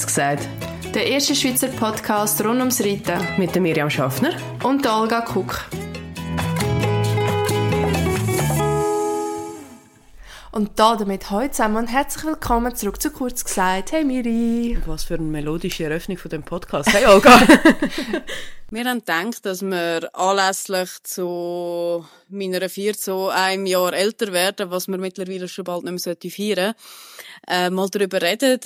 kurz gesagt. Der erste Schweizer Podcast rund ums Reiten. Mit der Miriam Schaffner. Und der Olga Kuck. Und da damit heute zusammen und herzlich willkommen zurück zu kurz gesagt. Hey Miri. Was für eine melodische Eröffnung von dem Podcast. Hey Olga. wir haben gedacht, dass wir anlässlich zu meiner vier so einem Jahr älter werden, was wir mittlerweile schon bald nicht mehr feiern sollten, äh, mal darüber reden,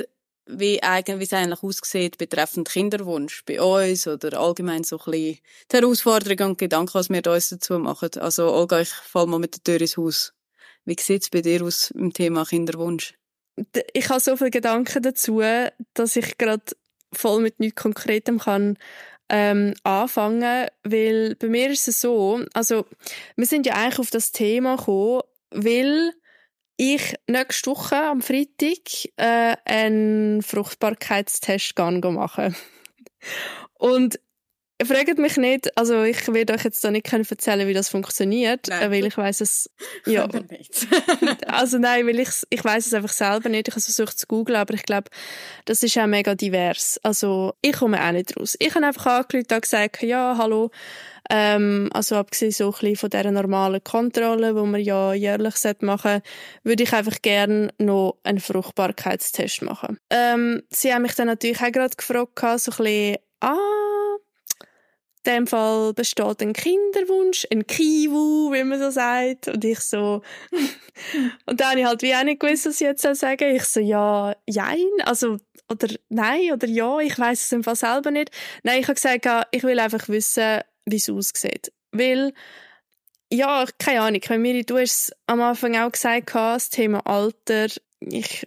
wie, eigentlich, es eigentlich aussieht betreffend Kinderwunsch bei uns oder allgemein so ein bisschen die Herausforderungen und Gedanken, was wir da uns dazu machen. Also Olga, ich fall mal mit der Tür ins Haus. Wie sieht es bei dir aus im Thema Kinderwunsch? Ich habe so viele Gedanken dazu, dass ich gerade voll mit nichts Konkretem kann ähm, anfangen, weil bei mir ist es so, also wir sind ja eigentlich auf das Thema gekommen, weil ich nächste Woche am Freitag äh, einen Fruchtbarkeitstest machen. Und Fragt mich nicht, also ich werde euch jetzt da nicht können erzählen, wie das funktioniert, nein. weil ich weiß es ja. also nein, weil ich ich weiß es einfach selber nicht. Ich habe versucht zu googlen, aber ich glaube, das ist auch mega divers. Also ich komme auch nicht raus. Ich habe einfach angerufen und gesagt, ja, hallo. Ähm, also abgesehen so ein bisschen von dieser normalen Kontrolle, wo man ja jährlich machen würde ich einfach gerne noch einen Fruchtbarkeitstest machen. Ähm, sie haben mich dann natürlich auch gerade gefragt, so ein bisschen, ah, in dem Fall besteht ein Kinderwunsch, ein Kiwu, wie man so sagt. Und ich so, und dann habe ich halt wie auch nicht gewusst, was ich jetzt sagen soll. Ich so, ja, jein, also, oder nein, oder ja, ich weiß es im Fall selber nicht. Nein, ich habe gesagt, ich will einfach wissen, wie es aussieht. Weil, ja, keine Ahnung, Miri, du hast am Anfang auch gesagt, das Thema Alter, ich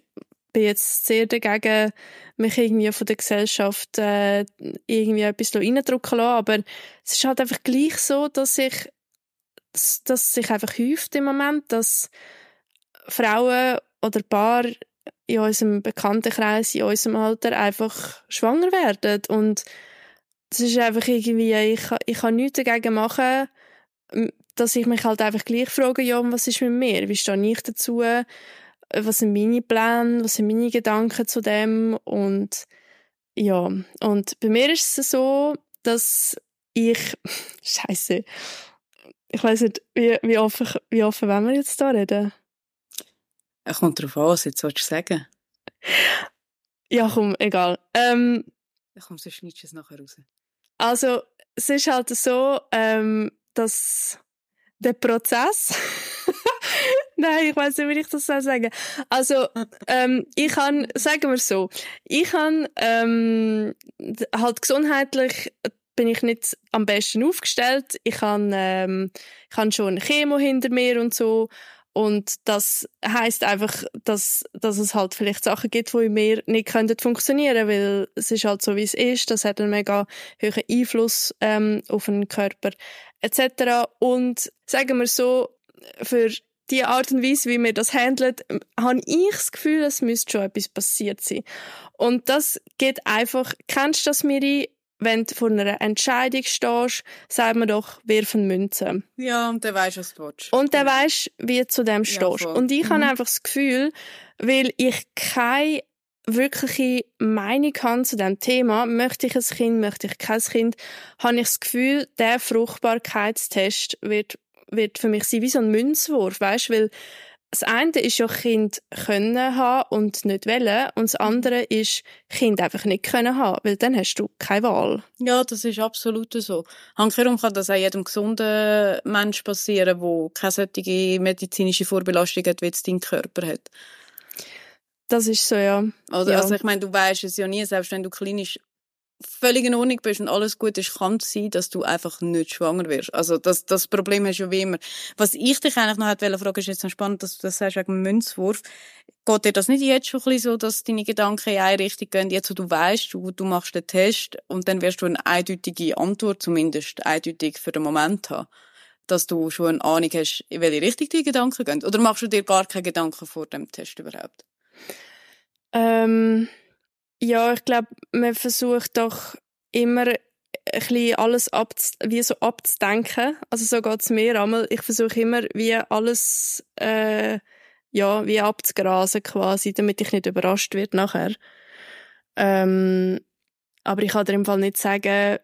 bin jetzt sehr dagegen, mich irgendwie von der Gesellschaft äh, irgendwie etwas reindrücken lassen. Aber es ist halt einfach gleich so, dass sich dass sich einfach häuft im Moment, dass Frauen oder Paar in unserem Bekanntenkreis, in unserem Alter einfach schwanger werden. Und das ist einfach irgendwie, ich, ich kann nichts dagegen machen, dass ich mich halt einfach gleich frage, ja, was ist mit mir? Wie stehe ich dazu? Was sind meine Pläne, was sind meine Gedanken zu dem und ja, und bei mir ist es so, dass ich, scheiße, ich weiß nicht, wie, wie, offen, wie offen wollen wir jetzt da reden? Es kommt darauf an, was jetzt du sagen Ja, komm, egal. Ähm, ja, komm, sonst schneidest du es nachher raus. Also, es ist halt so, ähm, dass der Prozess Nein, ich weiß nicht, wie ich das soll sagen. Also, ähm, ich kann, sagen wir so, ich kann ähm, halt gesundheitlich bin ich nicht am besten aufgestellt. Ich habe ähm, ich habe schon Chemo hinter mir und so. Und das heißt einfach, dass, dass es halt vielleicht Sachen gibt, die in mir nicht können funktionieren weil es ist halt so, wie es ist. Das hat einen mega hohen Einfluss ähm, auf den Körper etc. Und sagen wir so, für die Art und Weise, wie wir das handelt, habe ich das Gefühl, es müsste schon etwas passiert sein. Und das geht einfach, kennst du das, Miri? Wenn du vor einer Entscheidung stehst, sagt man doch, wirf eine Münze. Ja, und der weiß, was du willst. Und der weiß, wie du zu dem stehst. Ja, und ich mhm. habe einfach das Gefühl, weil ich keine wirkliche Meinung habe zu dem Thema, möchte ich ein Kind, möchte ich kein Kind, habe ich das Gefühl, der Fruchtbarkeitstest wird wird für mich sein wie so ein Münzwurf, weißt, weil das eine ist ja Kind können haben und nicht wollen und das andere ist Kind einfach nicht können haben, weil dann hast du keine Wahl. Ja, das ist absolut so. Handkehrum kann das auch jedem gesunden Mensch passieren, der keine solche medizinische Vorbelastung hat, wie es dein Körper hat. Das ist so, ja. Oder, ja. Also ich meine, du weißt es ja nie, selbst wenn du klinisch völlig in Ordnung bist und alles gut ist, kann es sein, dass du einfach nicht schwanger wirst. Also das, das Problem hast du ja wie immer. Was ich dich eigentlich noch hätte fragen, ist jetzt noch spannend, dass du das sagst wegen Münzwurf. Geht dir das nicht jetzt schon ein bisschen so, dass deine Gedanken in eine Richtung gehen, jetzt wo du weißt, du, du machst den Test und dann wirst du eine eindeutige Antwort, zumindest eindeutig für den Moment haben? Dass du schon eine Ahnung hast, in welche Richtung die Gedanken gehen? Oder machst du dir gar keine Gedanken vor dem Test überhaupt? Ähm ja, ich glaube, man versucht doch immer ein bisschen alles abz wie so abzudenken. Also so geht's mir einmal. Ich versuche immer wie alles äh, ja wie abzugrasen quasi, damit ich nicht überrascht wird nachher. Ähm, aber ich kann dir im Fall nicht sagen,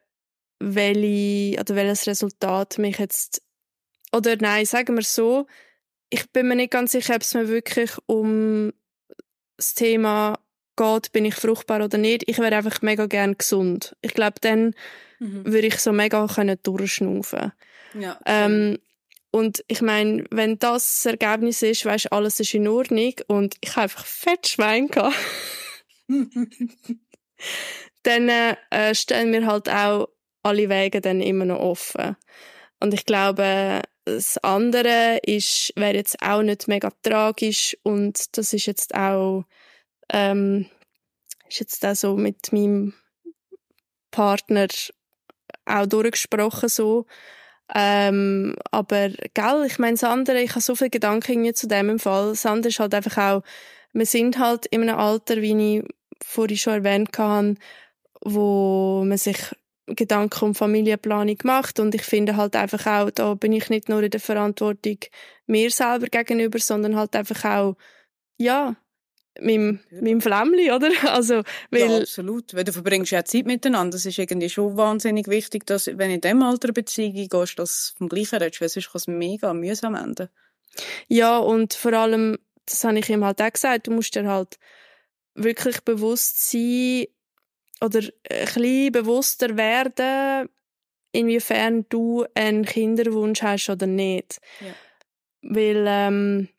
welche, oder welches Resultat mich jetzt, oder nein, sagen wir so, ich bin mir nicht ganz sicher, ob es mir wirklich um das Thema geht, bin ich fruchtbar oder nicht. Ich wäre einfach mega gern gesund. Ich glaube, dann mhm. würde ich so mega können durchschnaufen. Ja. Ähm, und ich meine, wenn das, das Ergebnis ist, weißt alles ist in Ordnung und ich habe einfach fett Schwein gehabt, dann äh, stellen wir halt auch alle Wege dann immer noch offen. Und ich glaube, das andere ist, wäre jetzt auch nicht mega tragisch und das ist jetzt auch, ähm, ist jetzt auch so mit meinem Partner auch durchgesprochen so. Ähm, aber, gell, ich meine, das andere, ich habe so viele Gedanken zu dem im Fall. Das andere ist halt einfach auch, wir sind halt in einem Alter, wie ich vorhin schon erwähnt habe, wo man sich Gedanken um Familienplanung macht und ich finde halt einfach auch, da bin ich nicht nur in der Verantwortung mir selber gegenüber, sondern halt einfach auch, ja, meinem, meinem Flämmli, oder? Also, weil, ja, absolut. Weil du verbringst ja Zeit miteinander. Das ist irgendwie schon wahnsinnig wichtig, dass, wenn in dem Alter eine Beziehung gehst, dass du vom Gleichen redest, weil sonst kann es mega mühsam enden. Ja, und vor allem, das habe ich ihm halt auch gesagt, du musst dir halt wirklich bewusst sein, oder ein bisschen bewusster werden, inwiefern du einen Kinderwunsch hast oder nicht. Ja. Weil, ähm,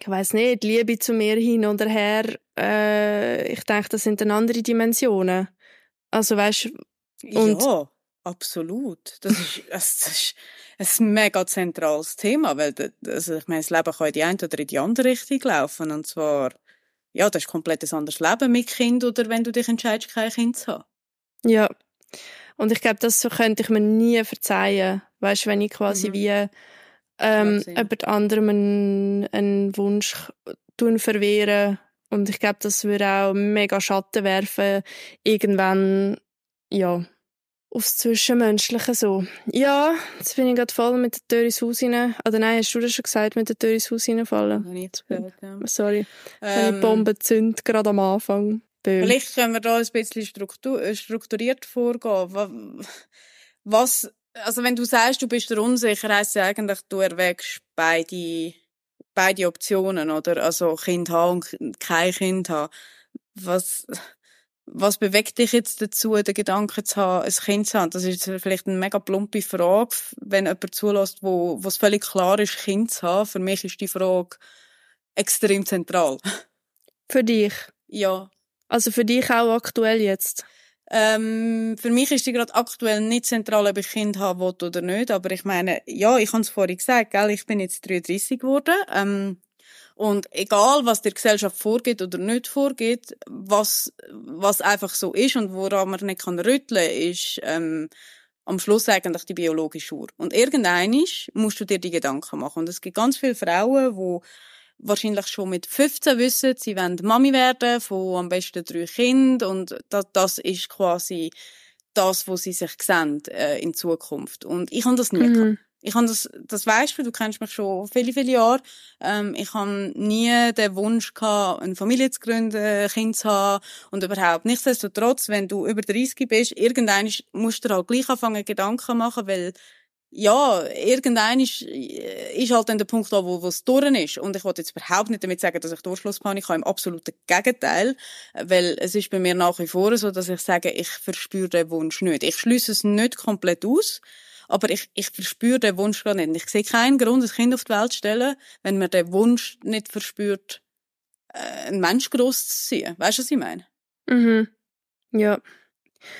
ich weiß nicht, Liebe zu mir hin oder her, äh, ich denke, das sind dann andere Dimensionen. Also, weißt und Ja, absolut. Das ist, das ist ein mega zentrales Thema, weil, also, ich meine, das Leben kann in die eine oder in die andere Richtung laufen, und zwar ja, das ist komplett ein anderes Leben mit Kind oder wenn du dich entscheidest, kein Kind zu haben. Ja. Und ich glaube, das könnte ich mir nie verzeihen. Weißt du, wenn ich quasi mhm. wie ähm, jemand anderem einen, einen Wunsch tun verwehren. Und ich glaube, das würde auch mega Schatten werfen. Irgendwann, ja, aufs Zwischenmenschliche so. Ja, jetzt bin ich gerade voll mit der Tür ins Haus rein. Oder nein, hast du das schon gesagt, mit der Tür ins Haus reinfallen? Noch nicht gehört, ja. Sorry. Ähm, die Bombe zündet gerade am Anfang. Böhm. Vielleicht können wir da ein bisschen struktur äh, strukturiert vorgehen. Was, also wenn du sagst, du bist dir unsicher, heisst ja eigentlich, du erwägst beide, beide Optionen, oder? Also Kind haben und kein Kind haben. Was, was bewegt dich jetzt dazu, den Gedanken zu haben, ein Kind zu haben? Das ist vielleicht eine mega plumpe Frage, wenn jemand zulässt, wo, wo es völlig klar ist, Kind zu haben. Für mich ist die Frage extrem zentral. Für dich? Ja. Also für dich auch aktuell jetzt? Ähm, für mich ist die gerade aktuell nicht zentral, ob ich Kind haben will oder nicht. Aber ich meine, ja, ich habe es vorhin gesagt, gell, ich bin jetzt 33 geworden. Ähm, und egal, was der Gesellschaft vorgeht oder nicht vorgeht, was, was einfach so ist und woran man nicht kann rütteln, ist ähm, am Schluss eigentlich die biologische Uhr. Und irgendein musst du dir die Gedanken machen. Und es gibt ganz viele Frauen, die wahrscheinlich schon mit 15 wissen, sie wollen Mami werden von am besten drei Kindern und das, das ist quasi das, wo sie sich sehen äh, in Zukunft. Und ich habe das nie mhm. Ich habe das, das weißt du, du kennst mich schon viele, viele Jahre. Ähm, ich habe nie den Wunsch gehabt, eine Familie zu gründen, ein Kind zu haben und überhaupt. Nichtsdestotrotz, wenn du über 30 bist, irgendwann musst du halt gleich anfangen, Gedanken machen, weil ja, irgendein ist, ist halt dann der Punkt da, wo, es durch ist. Und ich wollte jetzt überhaupt nicht damit sagen, dass ich Durchschlusspanik habe, im absoluten Gegenteil. Weil es ist bei mir nach wie vor so, dass ich sage, ich verspüre den Wunsch nicht. Ich schließe es nicht komplett aus. Aber ich, ich verspüre den Wunsch gar nicht. Ich sehe keinen Grund, ein Kind auf die Welt zu stellen, wenn man den Wunsch nicht verspürt, äh, einen Mensch gross zu ziehen. Weißt du, was ich meine? Mhm. Ja.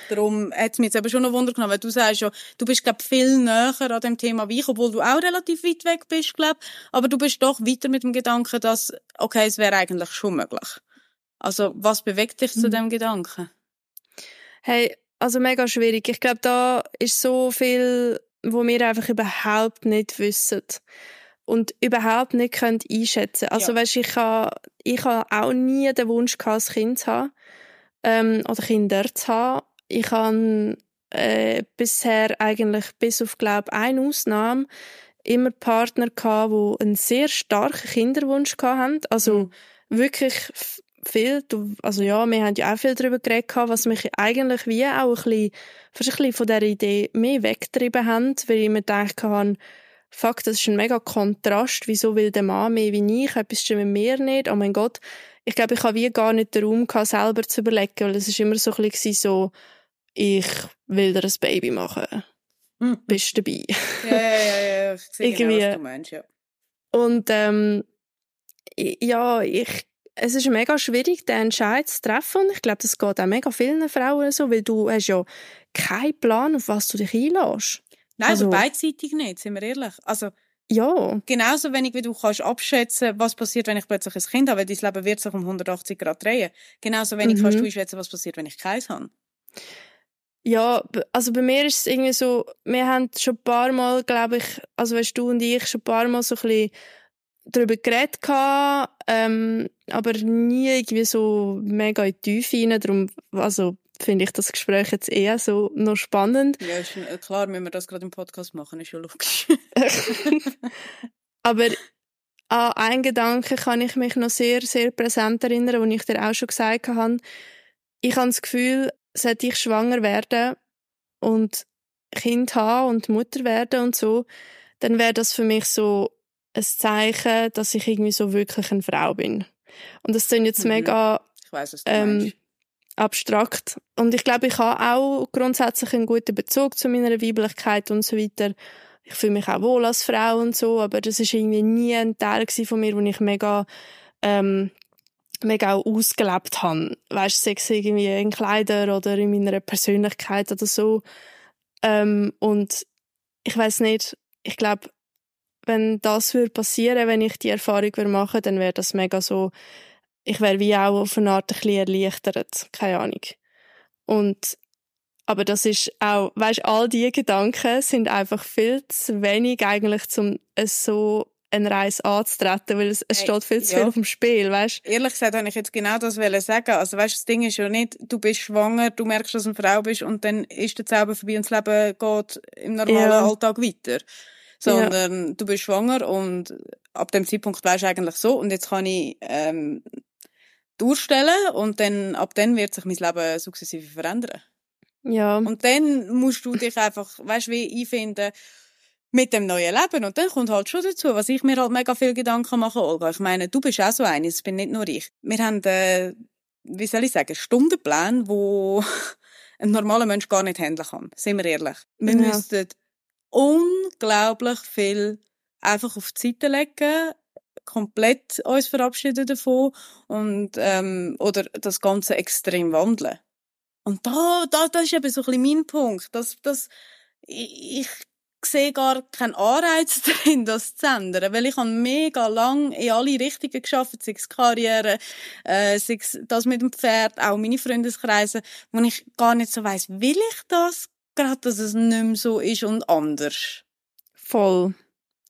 Darum hat es mich jetzt eben schon noch Wunder genommen, weil du sagst ja, du bist, glaube viel näher an dem Thema wie ich, obwohl du auch relativ weit weg bist, glaube aber du bist doch weiter mit dem Gedanken, dass, okay, es wäre eigentlich schon möglich. Also, was bewegt dich mhm. zu dem Gedanken? Hey, also mega schwierig. Ich glaube, da ist so viel, wo wir einfach überhaupt nicht wissen und überhaupt nicht können einschätzen. Also ja. weißt, ich habe ich ha auch nie den Wunsch gehabt, ein Kind zu haben ähm, oder Kinder zu haben. Ich habe äh, bisher eigentlich bis auf glaube eine Ausnahme immer Partner gehabt, die einen sehr starken Kinderwunsch hatten. Also mhm. wirklich viel, also ja, wir haben ja auch viel darüber geredet, was mich eigentlich wie auch ein bisschen, fast ein bisschen von dieser Idee mehr weggetrieben haben, weil ich mir gedacht habe, fuck, das ist ein mega Kontrast, wieso will der Mann mehr wie ich, etwas stimmt mit mir nicht, oh mein Gott. Ich glaube, ich habe wie gar nicht den Raum gehabt, selber zu überlegen, weil es ist immer so ein bisschen so, ich will dir ein Baby machen. Mhm. Bist du dabei? Ja, ja, ja, ja. Ich sehe genau, Irgendwie- was du meinst, ja. Und ähm, ja, ich, es ist mega schwierig, den Entscheid zu treffen. Und ich glaube, das geht auch mega vielen Frauen so, weil du hast ja keinen Plan, auf was du dich einlässt. Nein, Also- aber beidseitig nicht, sind wir ehrlich. Also, Ja, genauso wenig wie du kannst abschätzen, was passiert, wenn ich plötzlich ein Kind habe, weil dein Leben wird sich um 180 Grad drehen. Genauso wenig Mhm. kannst du einschätzen, was passiert, wenn ich keins habe. Ja, also bei mir ist es irgendwie so, wir haben schon ein paar Mal, glaube ich, also weißt du und ich, schon ein paar Mal so ein bisschen darüber geredet gehabt, ähm, aber nie irgendwie so mega in die Tiefe rein. Darum, also finde ich das Gespräch jetzt eher so noch spannend. Ja, ist, äh, klar, wenn wir das gerade im Podcast machen, ist ja logisch. Aber an einen Gedanken kann ich mich noch sehr, sehr präsent erinnern, den ich dir auch schon gesagt habe. Ich habe das Gefühl, sollte ich schwanger werden und Kind haben und Mutter werden und so, dann wäre das für mich so ein Zeichen, dass ich irgendwie so wirklich eine Frau bin. Und das klingt jetzt Mhm. mega weiss, Ähm, abstrakt. Und ich glaube, ich habe auch grundsätzlich einen guten Bezug zu meiner Weiblichkeit und so weiter. Ich fühle mich auch wohl als Frau und so, aber das ist irgendwie nie ein Teil von mir, wo ich mega, ähm, mega auch ausgelebt habe. Weißt du, sei irgendwie in Kleidern oder in meiner Persönlichkeit oder so. Ähm, und ich weiß nicht, ich glaube, wenn das würde passieren, wenn ich die Erfahrung würde machen, dann wäre das mega so, ich wäre wie auch auf eine Art ein bisschen erleichtert, keine Ahnung. Und aber das ist auch, weißt, all diese Gedanken sind einfach viel zu wenig eigentlich, um es so eine Reise anzutreten, weil es, es Hey, steht viel zu ja. viel auf dem Spiel, weißt? Ehrlich gesagt, habe ich jetzt genau das wollen sagen. Also, weißt, das Ding ist ja nicht, du bist schwanger, du merkst, dass du eine Frau bist und dann ist der Zauber vorbei und das Leben geht im normalen Ja. Alltag weiter. Sondern du bist schwanger und ab dem Zeitpunkt weißt du eigentlich so und jetzt kann ich ähm, durchstellen und dann, ab dann wird sich mein Leben sukzessive verändern. Ja, Und dann musst du dich einfach, weißt wie einfinden mit dem neuen Leben. Und dann kommt halt schon dazu, was ich mir halt mega viel Gedanken mache, Olga. Ich meine, du bist auch so eine, es bin nicht nur ich. Wir haben, äh, wie soll ich sagen, Stundenpläne, wo ein normaler Mensch gar nicht handeln kann. Sind wir ehrlich. Wir Ja. müssten unglaublich viel einfach auf die Seite legen, komplett uns verabschieden davon und ähm, oder das Ganze extrem wandeln. Und da, da, das ist eben so ein bisschen mein Punkt. Das, das, ich sehe gar keinen Anreiz drin, das zu ändern, weil ich habe mega lang in alle Richtungen geschafft, sei es Karriere, äh, sei es das mit dem Pferd, auch meine Freundeskreise, wo ich gar nicht so weiss, will ich das, gerade dass es nicht mehr so ist und anders. voll.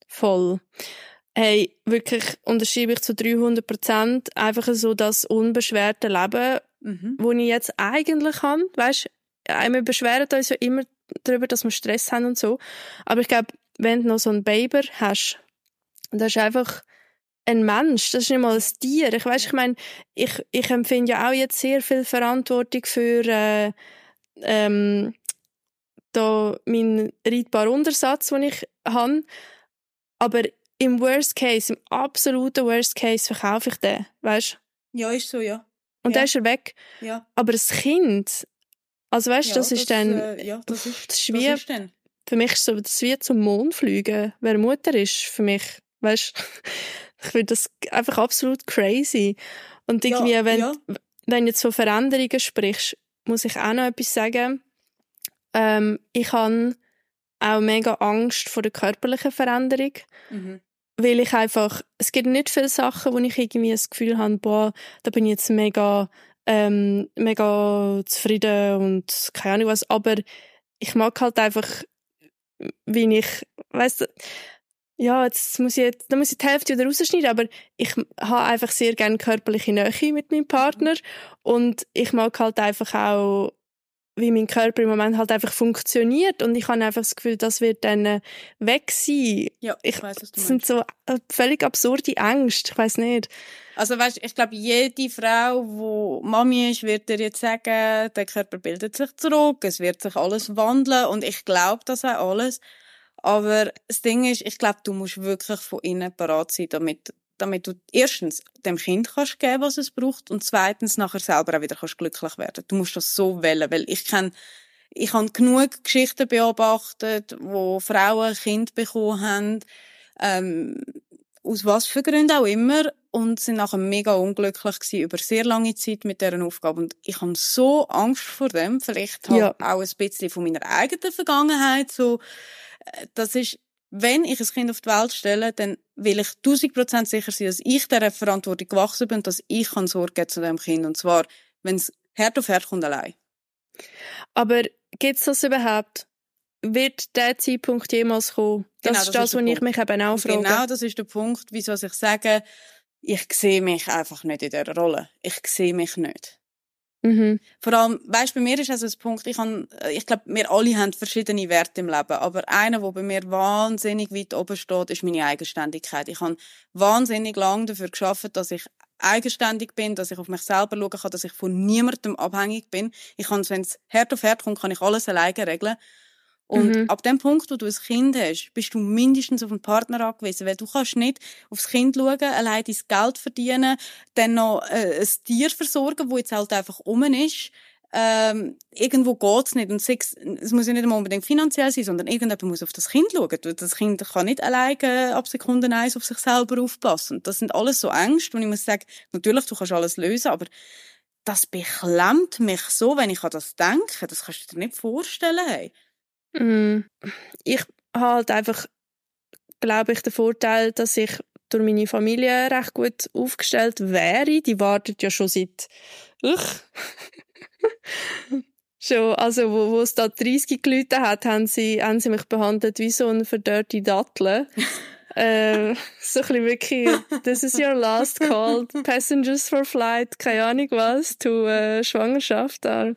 Voll. Hey, wirklich unterschreibe ich zu 300 Prozent einfach so das unbeschwerte Leben, Mhm. wo ich jetzt eigentlich habe. Weißt, wir beschweren uns ja immer darüber, dass wir Stress haben und so. Aber ich glaube, wenn du noch so einen Baby hast, das ist einfach ein Mensch, das ist nicht mal ein Tier. Ich weiß, ich meine, ich, ich empfinde ja auch jetzt sehr viel Verantwortung für äh, ähm, da meinen reitbaren Untersatz, den ich habe. Aber im Worst Case, im absoluten Worst Case verkaufe ich den, weißt? Ja, ist so, ja. Und Ja. dann ist er weg. Ja. Aber das Kind, also weißt, ja, das ist dann, Äh, ja, das ist, das ist wie, das ist dann. für mich ist so, das wie zum Mond fliegen. Wer Mutter ist, für mich, weißt, ich finde das einfach absolut crazy. Und irgendwie, ja, wenn, ja. wenn du jetzt von Veränderungen sprichst, muss ich auch noch etwas sagen. Ähm, ich habe auch mega Angst vor der körperlichen Veränderung. Mhm. weil ich einfach, es gibt nicht viele Sachen, wo ich irgendwie das Gefühl habe, boah, da bin ich jetzt mega, ähm, mega zufrieden und keine Ahnung was, aber ich mag halt einfach, wie ich, weißt du, ja, jetzt muss ich, da muss ich die Hälfte wieder rausschneiden, aber ich habe einfach sehr gerne körperliche Nähe mit meinem Partner. Und ich mag halt einfach auch wie mein Körper im Moment halt einfach funktioniert und ich habe einfach das Gefühl, das wird dann äh, weg sein. Ja, ich, ich weiß, was du Das sind so äh, völlig absurde Ängste, ich weiß nicht. Also weißt, ich glaube, jede Frau, wo Mami ist, wird dir jetzt sagen, der Körper bildet sich zurück, es wird sich alles wandeln und ich glaube das auch alles. Aber das Ding ist, ich glaube, du musst wirklich von innen parat sein, damit damit du erstens dem Kind kannst geben, was es braucht und zweitens nachher selber auch wieder kannst glücklich werden. Du musst das so wählen, weil ich kenne ich habe genug Geschichten beobachtet, wo Frauen ein Kind bekommen haben, ähm, aus was für Gründen auch immer, und sind nachher mega unglücklich gewesen über sehr lange Zeit mit deren Aufgabe. Und ich habe so Angst vor dem, vielleicht halt ja. auch ein bisschen von meiner eigenen Vergangenheit, so, äh, das ist, wenn ich ein Kind auf die Welt stelle, dann will ich tausend Prozent sicher sein, dass ich dieser Verantwortung gewachsen bin und dass ich kann Sorge geben zu dem Kind. Und zwar, wenn es Herd auf Herd kommt, allein. Aber gibt es das überhaupt? Wird der Zeitpunkt jemals kommen? Das genau, ist das, was ich mich eben auch frage. Genau, das ist der Punkt, wieso ich sage, ich sehe mich einfach nicht in dieser Rolle. Ich sehe mich nicht. Mhm. Vor allem, weißt, bei mir ist also ein Punkt, ich, kann, äh, ich glaube, wir alle haben verschiedene Werte im Leben, aber einer, der bei mir wahnsinnig weit oben steht, ist meine Eigenständigkeit. Ich habe wahnsinnig lange dafür geschafft, dass ich eigenständig bin, dass ich auf mich selber schauen kann, dass ich von niemandem abhängig bin. Ich kann, wenn es Herd auf Herd kommt, kann ich alles alleine regeln. Und mhm. ab dem Punkt, wo du ein Kind hast, bist du mindestens auf einen Partner angewiesen, weil du kannst nicht aufs Kind schauen, allein dein Geld verdienen, dann noch äh, ein Tier versorgen, wo jetzt halt einfach um ist. Ähm, irgendwo geht's nicht. Und es, es muss ja nicht unbedingt finanziell sein, sondern irgendjemand muss auf das Kind schauen. Das Kind kann nicht alleine ab Sekunde eins auf sich selber aufpassen. Und das sind alles so Ängste, und ich muss sagen, natürlich, du kannst alles lösen, aber das beklemmt mich so, wenn ich an das denke. Das kannst du dir nicht vorstellen. Hey. Mm, ich habe halt einfach, glaube ich, den Vorteil, dass ich durch meine Familie recht gut aufgestellt wäre. Die wartet ja schon seit schon, also wo, wo es da 30 Leute hat, haben sie, haben sie mich behandelt wie so eine verdörrte Dattel. äh, so ein bisschen wirklich, this is your last call, passengers for flight, keine Ahnung was, to äh, Schwangerschaft, da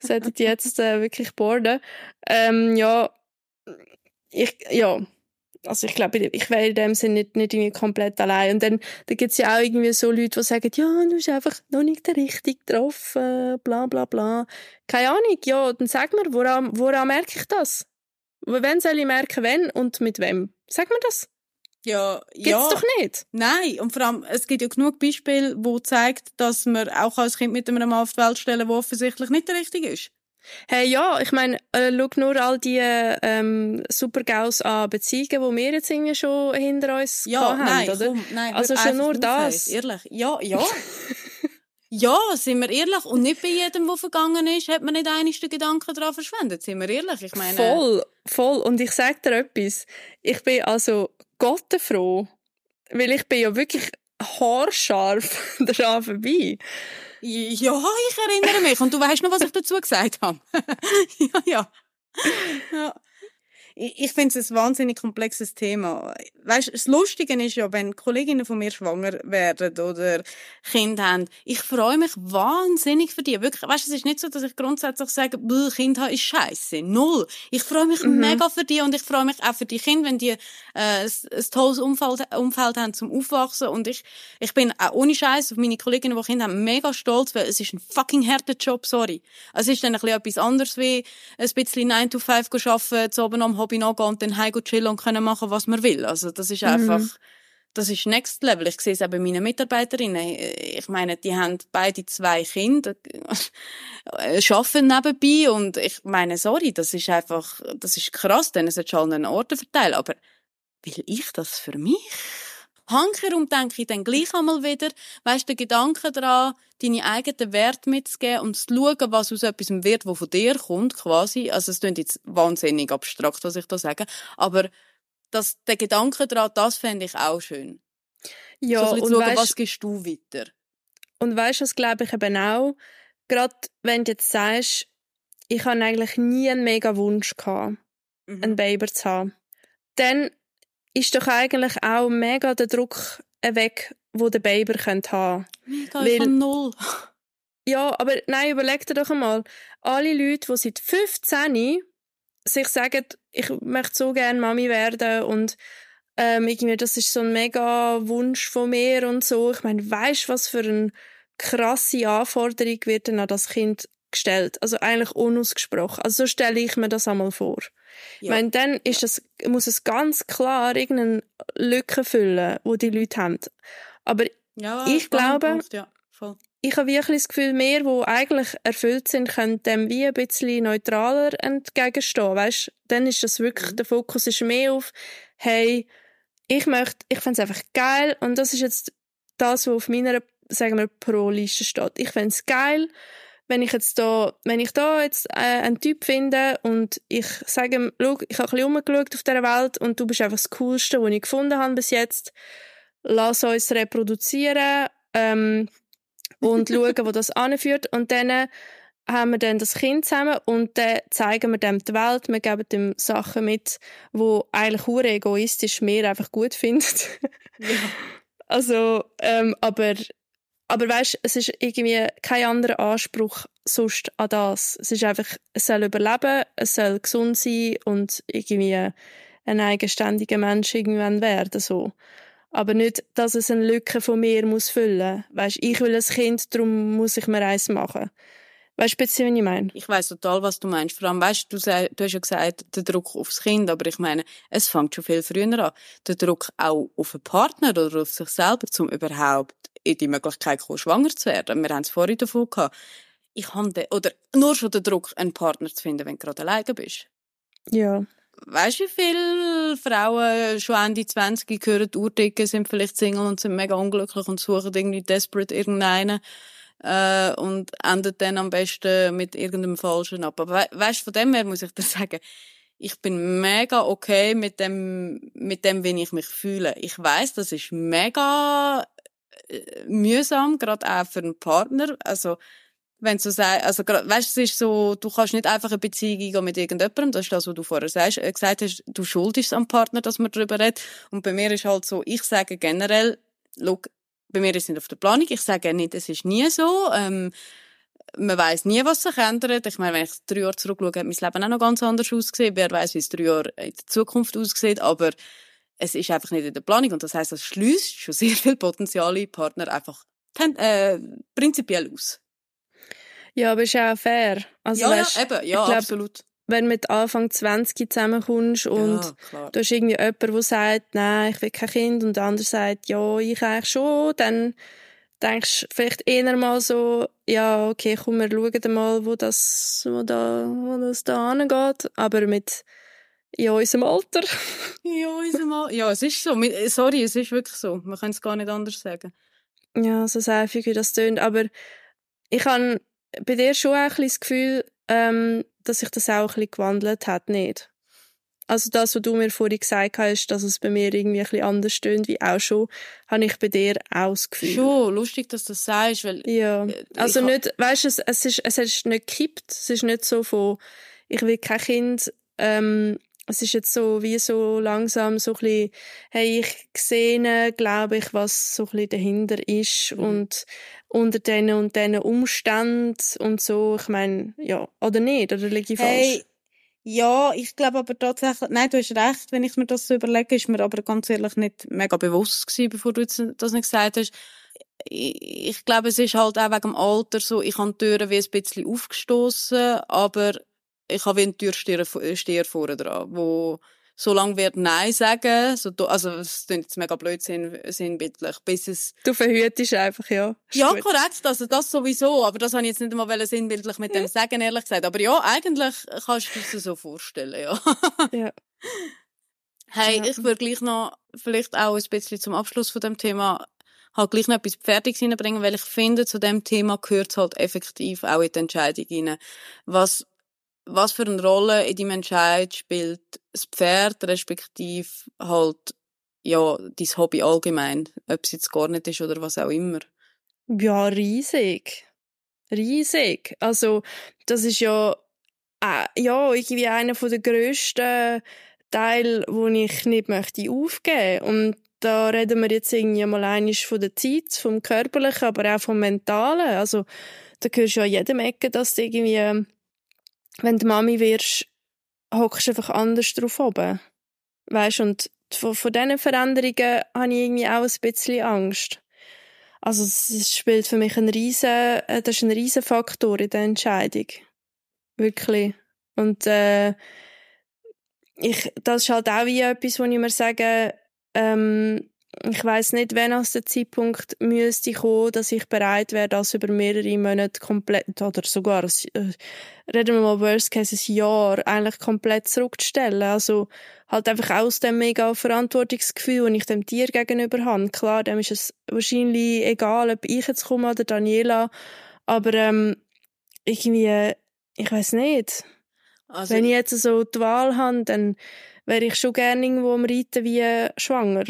solltet jetzt äh, wirklich boarden. Ähm, ja, ich, ja, also ich glaube, ich wäre in dem Sinne nicht, nicht irgendwie komplett allein. Und dann, da gibt's ja auch irgendwie so Leute, die sagen, ja, du bist einfach noch nicht der richtig äh, bla bla bla. Keine Ahnung, ja, dann sag mir, woran, woran merke ich das? Wann soll ich merken, wenn und mit wem? Sag mir das. Ja, Gibt's ja. doch nicht. Nein, und vor allem, es gibt ja genug Beispiele, wo zeigt, dass man auch als Kind mit einem Mann auf die Welt stellen, der offensichtlich nicht der Richtige ist. Hey, ja, ich meine, äh, schau nur all die ähm, Super-Gaus an Beziehungen, die wir jetzt irgendwie schon hinter uns ja, haben, nein, oder? Komm, nein, also schon nur das. Ehrlich, ja, ja. ja, sind wir ehrlich. Und nicht bei jedem, der vergangen ist, hat man nicht einiges Gedanken daran verschwendet. Sind wir ehrlich? Ich meine... Voll, voll. Und ich sage dir etwas. Ich bin also gottenfroh, weil ich bin ja wirklich haarscharf daran vorbei. Ja, ich erinnere mich. Und du weißt noch, was ich dazu gesagt habe. ja, ja. ja ich finde es ein wahnsinnig komplexes Thema. Weißt, das Lustige ist ja, wenn Kolleginnen von mir schwanger werden oder Kinder haben, ich freue mich wahnsinnig für die. Wirklich, weißt, es ist nicht so, dass ich grundsätzlich sage, Kind haben ist scheiße. Null. Ich freue mich mhm. mega für die und ich freue mich auch für die Kinder, wenn die äh, ein, ein tolles Umfeld, Umfeld haben zum Aufwachsen. Und ich, ich bin auch ohne Scheiß auf meine Kolleginnen, die Kinder haben, mega stolz, weil es ist ein fucking harter Job, sorry. Es ist dann ein bisschen etwas anderes wie ein bisschen 9 to 5 arbeiten, zu oben am Hobby nachgehen und dann heim chillen und können machen, was man will. Also das ist einfach, mhm. das ist Next Level. Ich sehe es auch bei meinen Mitarbeiterinnen. Ich meine, die haben beide zwei Kinder, arbeiten nebenbei und ich meine, sorry, das ist einfach, das ist krass, denn es hat schon einen Orten verteilen, aber will ich das für mich? Hankerum denke ich dann gleich einmal wieder, weißt der Gedanke daran, deine eigenen Werte mitzugeben und zu schauen, was aus etwas wird, wo von dir kommt, quasi. Also, es klingt jetzt wahnsinnig abstrakt, was ich da sage. Aber, das, der Gedanke daran, das fände ich auch schön. Ja, so, und schauen, weißt, was gibst du weiter? Und weißt du, was glaube ich eben auch? Gerade wenn du jetzt sagst, ich habe eigentlich nie einen mega Wunsch gehabt, mhm. einen Baby zu haben. Dann ist doch eigentlich auch mega der Druck weg, wo der Baby haben könnte. Mega, Weil, ich null. ja, aber nein, überleg dir doch einmal. Alle Leute, die seit 15 sich sagen, ich möchte so gerne Mami werden und ähm, irgendwie, das ist so ein mega Wunsch von mir und so. Ich meine, weißt was für eine krasse Anforderung wird denn an das Kind gestellt? Also eigentlich unausgesprochen. Also so stelle ich mir das einmal vor. Ja. Ich meine, dann ist das, muss es ganz klar irgendeine Lücke füllen, wo die Leute haben. Aber ja, ich glaube, Punkt, ja, ich habe wirklich das Gefühl, mehr, die eigentlich erfüllt sind, können dem wie ein bisschen neutraler entgegenstehen. Weißt, dann ist das wirklich, mhm. der Fokus ist mehr auf, hey, ich möchte, ich fände es einfach geil und das ist jetzt das, was auf meiner, sagen wir, Pro-Liste steht. Ich fände es geil, wenn ich jetzt da, wenn ich da jetzt äh, einen Typ finde und ich sage ihm, schau, ich habe ein bisschen umgeschaut auf dieser Welt und du bist einfach das Coolste, was ich gefunden habe bis jetzt, lass uns reproduzieren ähm, und schauen, wo das anführt und dann haben wir dann das Kind zusammen und dann zeigen wir dem die Welt, wir geben ihm Sachen mit, wo eigentlich hure egoistisch mehr einfach gut findet. Ja. Also, ähm, aber, aber weißt, es ist irgendwie kein anderer Anspruch sonst an das. Es ist einfach, es soll überleben, es soll gesund sein und irgendwie ein eigenständiger Mensch irgendwann werden, so. Aber nicht, dass es eine Lücke von mir muss füllen. Weißt, ich will ein Kind, darum muss ich mir eins machen. Weißt du, was ich meine? Ich weiß total, was du meinst. Vor allem, weißt du, du hast ja gesagt, der Druck aufs Kind, aber ich meine, es fängt schon viel früher an. Der Druck auch auf einen Partner oder auf sich selber, um überhaupt in die Möglichkeit kommen, schwanger zu werden. Wir haben es vorhin davon gehabt. Ich habe oder nur schon den Druck, einen Partner zu finden, wenn du gerade alleine bist. Ja. Weißt du, wie viele Frauen schon Ende 20 hören, Urdicken, sind vielleicht Single und sind mega unglücklich und suchen irgendwie desperate irgendeinen äh, und endet dann am besten mit irgendeinem Falschen ab. Aber we weißt, von dem her muss ich dir sagen, ich bin mega okay mit dem, mit dem, wie ich mich fühle. Ich weiß, das ist mega mühsam, gerade auch für einen Partner. Also, wenn du sagst, also, weißt, es ist so, du kannst nicht einfach eine Beziehung eingehen mit irgendjemandem, das ist das, was du vorher sagst, äh, gesagt hast, du schuldest am Partner, dass man darüber redet. Und bei mir ist halt so, ich sage generell, look, bei mir ist es nicht auf der Planung. Ich sage nicht, es ist nie so. Ähm, man weiß nie, was sich ändert. Ich meine, wenn ich drei Jahre zurückschaue, hat mein Leben auch noch ganz anders ausgesehen. Wer weiß, wie es drei Jahre in der Zukunft aussieht. Aber es ist einfach nicht in der Planung. Und das heißt, das schließt schon sehr viele potenzielle Partner einfach äh, prinzipiell aus. Ja, aber ist auch fair. Also, ja, weißt, ja, eben, ja, glaub, absolut wenn du mit Anfang 20 zusammenkommst und ja, du hast irgendwie jemanden, der sagt, nein, ich will kein Kind und der andere sagt, ja, ich eigentlich schon, dann denkst du vielleicht eher mal so, ja, okay, komm, wir schauen mal, wo das, wo da, wo das da angeht, aber mit in unserem Alter. in unserem Alter. Ja, es ist so. Sorry, es ist wirklich so. Man kann es gar nicht anders sagen. Ja, so säfig wie das tönt. Aber ich habe bei dir schon ein bisschen das Gefühl, ähm, dass sich das auch ein bisschen gewandelt hat, nicht? Also das, was du mir vorhin gesagt hast, dass es bei mir irgendwie ein bisschen anders stöhnt, wie auch schon, habe ich bei dir auch das Gefühl. Schon, lustig, dass du das sagst, weil... Ja, äh, also nicht, weißt du, es, es, ist, es ist nicht gekippt, es ist nicht so von, ich will kein Kind, ähm, es ist jetzt so wie so langsam so ein bisschen, hey, ich sehe, glaube ich, was so ein bisschen dahinter ist mhm. und unter diesen und diesen Umständen und so, ich meine, ja, oder nicht, oder liege ich hey, falsch? Ja, ich glaube aber tatsächlich, nein, du hast recht, wenn ich mir das so überlege, ist mir aber ganz ehrlich nicht mega bewusst gewesen, bevor du das nicht gesagt hast. Ich, ich glaube, es ist halt auch wegen dem Alter so, ich habe die Türen wie ein bisschen aufgestoßen, aber ich habe einen Türsteher vorne dran, wo so lange wird Nein sagen, so, also es klingt jetzt mega blöd sinn, sinnbildlich, bis es... Du verhütest einfach, ja. ja, gut. korrekt, also das sowieso, aber das habe ich jetzt nicht einmal sinnbildlich mit dem sagen, ehrlich gesagt. Aber ja, eigentlich kannst du es so vorstellen, ja. ja. Hey, ich würde gleich noch, vielleicht auch ein bisschen zum Abschluss von dem Thema, halt gleich noch etwas fertig reinbringen, weil ich finde, zu dem Thema gehört halt effektiv auch in die Entscheidung rein. Was was für eine Rolle in deinem Entscheid spielt das Pferd, respektive halt, ja, dein Hobby allgemein, ob es jetzt gar nicht ist oder was auch immer? Ja, riesig. Riesig. Also, das ist ja, äh, ja, irgendwie einer der grössten Teil, wo ich nicht möchte aufgeben. Und da reden wir jetzt irgendwie mal einiges von der Zeit, vom Körperlichen, aber auch vom Mentalen. Also, da hörst du ja jedem Ecke, dass du irgendwie, wenn du Mami wirst, hockst du einfach anders drauf oben. Weißt und von, von diesen Veränderungen habe ich irgendwie auch ein bisschen Angst. Also es spielt für mich ein riesen, äh, das ist ein riesen Faktor in der Entscheidung. Wirklich. Und äh, ich, das ist halt auch wie etwas, wo ich mir sage, ähm, ich weiß nicht, wann aus der Zeitpunkt müsste kommen, dass ich bereit wäre, das über mehrere Monate komplett oder sogar, äh, reden wir mal worst case, ein Jahr eigentlich komplett zurückzustellen. Also halt einfach aus dem mega Verantwortungsgefühl, das ich dem Tier gegenüber habe. Klar, dem ist es wahrscheinlich egal, ob ich jetzt komme oder Daniela, aber ähm, irgendwie, ich weiß nicht. Also, Wenn ich jetzt so die Wahl habe, dann wäre ich schon gerne irgendwo am Reiten wie schwanger.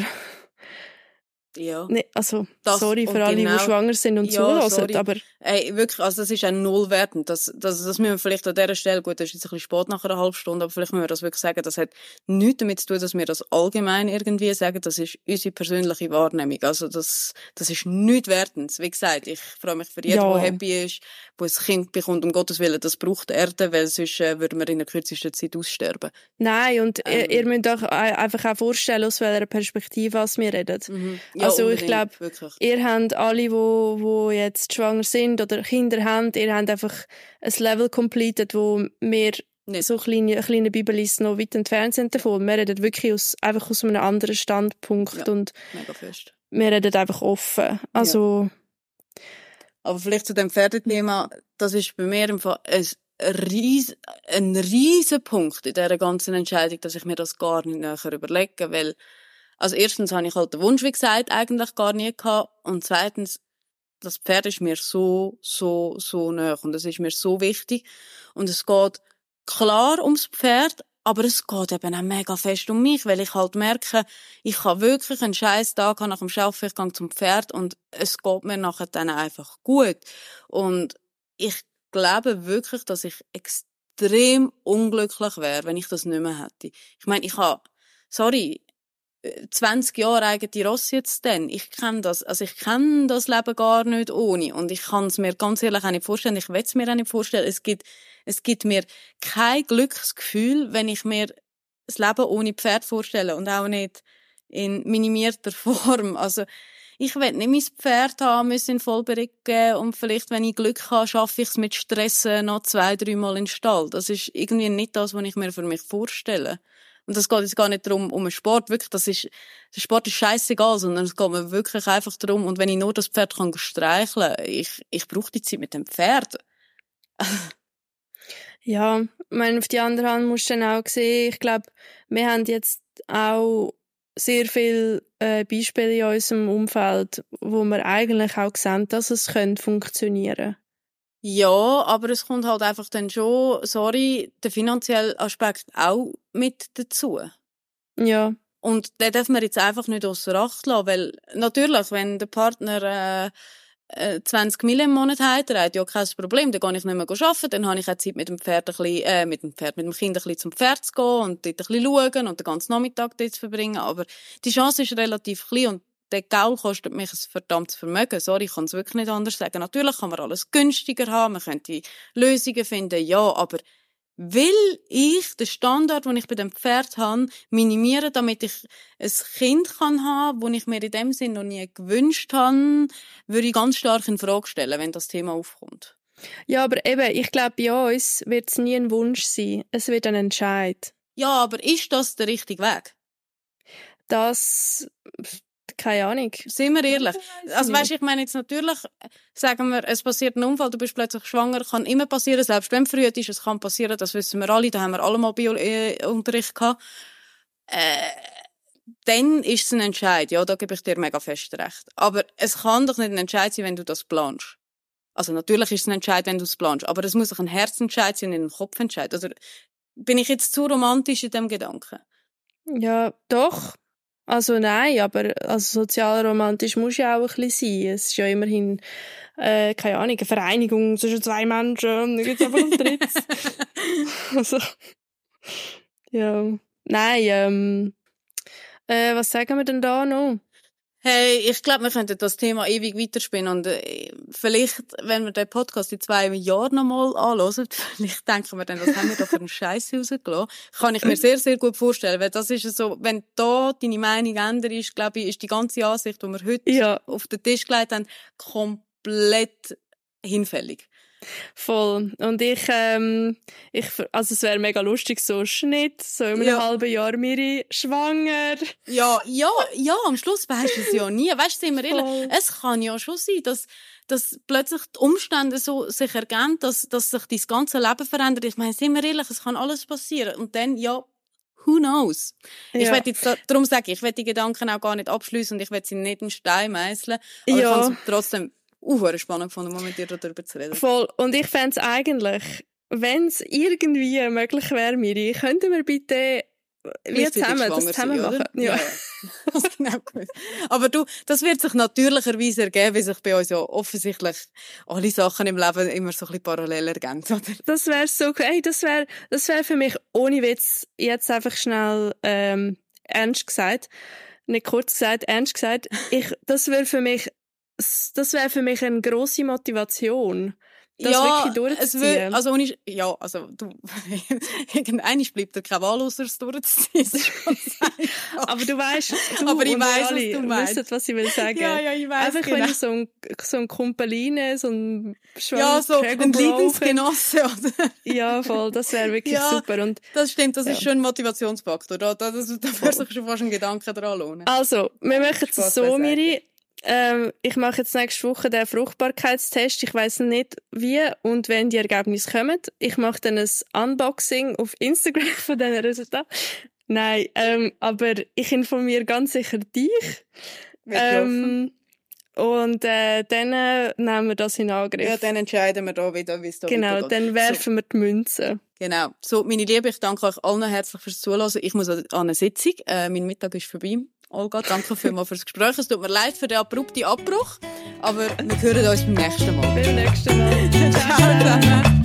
Ja. Nee, also, das, sorry für alle, genau, die schwanger sind und ja, zuhören, aber... Ey, wirklich, also das ist ein Nullwert und das, das, das müssen wir vielleicht an dieser Stelle, gut, das ist jetzt ein bisschen spät nach einer halben Stunde, aber vielleicht müssen wir das wirklich sagen, das hat nichts damit zu tun, dass wir das allgemein irgendwie sagen, das ist unsere persönliche Wahrnehmung, also das, das ist nichts wertend. Wie gesagt, ich freue mich für jeden, ja. der happy ist, der ein Kind bekommt, um Gottes Willen, das braucht Erde, weil sonst äh, würden wir in der kürzesten Zeit aussterben. Nein, und ähm, ihr, ihr müsst euch einfach auch vorstellen, aus welcher Perspektive wir reden. Mhm. Ja, also ich glaube, ihr habt alle, wo, wo jetzt schwanger sind oder Kinder haben, ihr habt einfach ein Level completed, wo wir nicht. so kleine, kleine Bibelisten noch weit entfernt sind davon. Wir reden wirklich aus, einfach aus einem anderen Standpunkt ja, und wir reden einfach offen. Also, ja. Aber vielleicht zu dem Pferdethema, das ist bei mir im Fall ein ries ein riesen Punkt in dieser ganzen Entscheidung, dass ich mir das gar nicht näher überlege, weil also erstens habe ich halt den Wunsch, wie gesagt, eigentlich gar nie gehabt. Und zweitens, das Pferd ist mir so, so, so nah und es ist mir so wichtig. Und es geht klar ums Pferd, aber es geht eben auch mega fest um mich, weil ich halt merke, ich habe wirklich einen scheiß Tag nach dem Schaffen, ich gehe zum Pferd und es geht mir nachher dann einfach gut. Und ich glaube wirklich, dass ich extrem unglücklich wäre, wenn ich das nicht mehr hätte. Ich meine, ich habe, sorry, 20 Jahre eigene Ross jetzt denn. Ich kenne das, also ich kenne das Leben gar nicht ohne. Und ich kann es mir ganz ehrlich auch nicht vorstellen. Ich will es mir auch nicht vorstellen. Es gibt, es gibt mir kein Glücksgefühl, wenn ich mir das Leben ohne Pferd vorstelle. Und auch nicht in minimierter Form. Also, ich will nicht mein Pferd haben müssen in Vollbericken und vielleicht, wenn ich Glück habe, schaffe ich es mit Stress noch zwei, dreimal in den Stall. Das ist irgendwie nicht das, was ich mir für mich vorstelle. Und das geht jetzt gar nicht darum, um einen Sport. Wirklich, das ist, der Sport ist scheißegal, sondern es geht mir wirklich einfach darum, und wenn ich nur das Pferd kann streicheln, ich, ich brauche die Zeit mit dem Pferd. ja, ich meine, auf die andere Hand musst du dann auch sehen, ich glaube, wir haben jetzt auch sehr viele äh, Beispiele in unserem Umfeld, wo wir eigentlich auch sehen, dass es funktionieren könnte. Ja, aber es kommt halt einfach dann schon, sorry, der finanzielle Aspekt auch mit dazu. Ja. Und den darf man jetzt einfach nicht außer Acht lassen, weil natürlich, wenn der Partner äh, 20 äh, Mille im Monat hat, er hat ja kein Problem, dann gehe ich nicht mehr arbeiten, dann habe ich auch Zeit mit dem Pferd ein bisschen, äh, mit dem Pferd, mit dem Kind ein bisschen zum Pferd zu gehen und dort ein bisschen schauen und den ganzen Nachmittag dort zu verbringen, aber die Chance ist relativ klein und der Gau kostet mich ein verdammtes Vermögen. Sorry, ich kann es wirklich nicht anders sagen. Natürlich kann man alles günstiger haben, man könnte Lösungen finden, ja, aber will ich den Standard, den ich bei dem Pferd habe, minimieren, damit ich ein Kind kann haben, das ich mir in dem Sinn noch nie gewünscht habe, würde ich ganz stark in Frage stellen, wenn das Thema aufkommt. Ja, aber eben, ich glaube, bei uns wird es nie ein Wunsch sein. Es wird ein Entscheid. Ja, aber ist das der richtige Weg? Das keine Ahnung. Sind wir ehrlich? Also weißt, ich meine jetzt natürlich, sagen wir, es passiert ein Unfall, du bist plötzlich schwanger, kann immer passieren, selbst wenn früh ist, es kann passieren, das wissen wir alle, da haben wir alle mal Bio-Unterricht gehabt. Äh, dann ist es ein Entscheid, ja, da gebe ich dir mega fest recht. Aber es kann doch nicht ein Entscheid sein, wenn du das planst. Also natürlich ist es ein Entscheid, wenn du es planst, aber es muss doch ein Herzentscheid sein und ein Kopfentscheid. Oder bin ich jetzt zu romantisch in dem Gedanken? Ja, doch. Also nein, aber also sozialromantisch muss ja auch ein bisschen sein. Es ist ja immerhin, äh, keine Ahnung, eine Vereinigung zwischen zwei Menschen und dann gibt es einfach ein drittes. also, ja. Nein, ähm, äh, was sagen wir denn da noch? Hey, ich glaube, wir könnten das Thema ewig weiterspinnen und äh, vielleicht, wenn wir den Podcast in zwei Jahren nochmal anhören, vielleicht denken wir dann, was haben wir da für einen Scheiß rausgelassen. Kann ich mir sehr, sehr gut vorstellen, weil das ist so, wenn da deine Meinung ändert ist, glaube ich, ist die ganze Ansicht, die wir heute Ja. auf den Tisch gelegt haben, komplett hinfällig. Voll. Und ich, ähm, ich, also es wäre mega lustig, so Schnitt, so in einem Ja. halben Jahr Miri schwanger. Ja, ja, ja, am Schluss weisst du es ja nie. Weißt du, sind wir ehrlich, Voll. es kann ja schon sein, dass, dass plötzlich die Umstände so sich ergeben, dass, dass sich dein ganze Leben verändert. Ich meine, sind wir ehrlich, es kann alles passieren. Und dann, ja, who knows? Ich Ja. will jetzt, da- darum sage ich, ich will die Gedanken auch gar nicht abschließen und ich will sie nicht in Stein meißeln. Aber Ja. ich fand es trotzdem uh, spannend gefunden, mal mit dir darüber zu reden. Voll. Und ich fände es eigentlich, wenn es irgendwie möglich wäre, Miri, könnten wir bitte wir Gleichzeitig zusammen das zusammen machen. Ja. ja. Genau. Aber du, das wird sich natürlicherweise ergeben, weil sich bei uns ja offensichtlich alle Sachen im Leben immer so ein bisschen parallel ergeben, oder? Das wäre so, hey, das wäre, das wäre für mich ohne Witz jetzt einfach schnell ähm, ernst gesagt, nicht kurz gesagt, ernst gesagt. Ich, das wäre für mich, das wäre für mich eine große Motivation, das wirklich es durchzuziehen. wird, also ohne, ja, also du, irgendeiner bleibt dir keine Wahl, außer es durchzuziehen. Ist. Aber du weißt, du Aber ich und weiss, was alle du meinst. wissen, was ich will sagen. ja, ja, ich weiß Einfach genau. wenn ich so ein, so ein Kumpeline, so ein ja, so ein. Leidensgenosse, oder? Ja, voll, das wäre wirklich Ja. super. Und Das stimmt, das ist Ja. schon ein Motivationsfaktor. Da, da, das, da sich schon fast ein Gedanke dran lohnen. Also, wir machen es so. Miri. Ähm, ich mache jetzt nächste Woche den Fruchtbarkeitstest. Ich weiß nicht wie und wenn die Ergebnisse kommen. Ich mache dann ein Unboxing auf Instagram von diesen Resultaten. Nein, ähm, aber ich informiere ganz sicher dich. Ähm, und äh, dann äh, nehmen wir das in Angriff. ja, dann entscheiden wir da wieder, wie es da genau, weitergeht. dann werfen wir die Münze. Genau. So, meine Liebe, ich danke euch allen herzlich fürs Zuhören. Ich muss an eine Sitzung. Äh, mein Mittag ist vorbei. Olga, danke vielmals fürs Gespräch. Es tut mir leid für den abrupten Abbruch, aber wir hören uns beim nächsten Mal. Bis zum nächsten Mal. Ciao, ciao.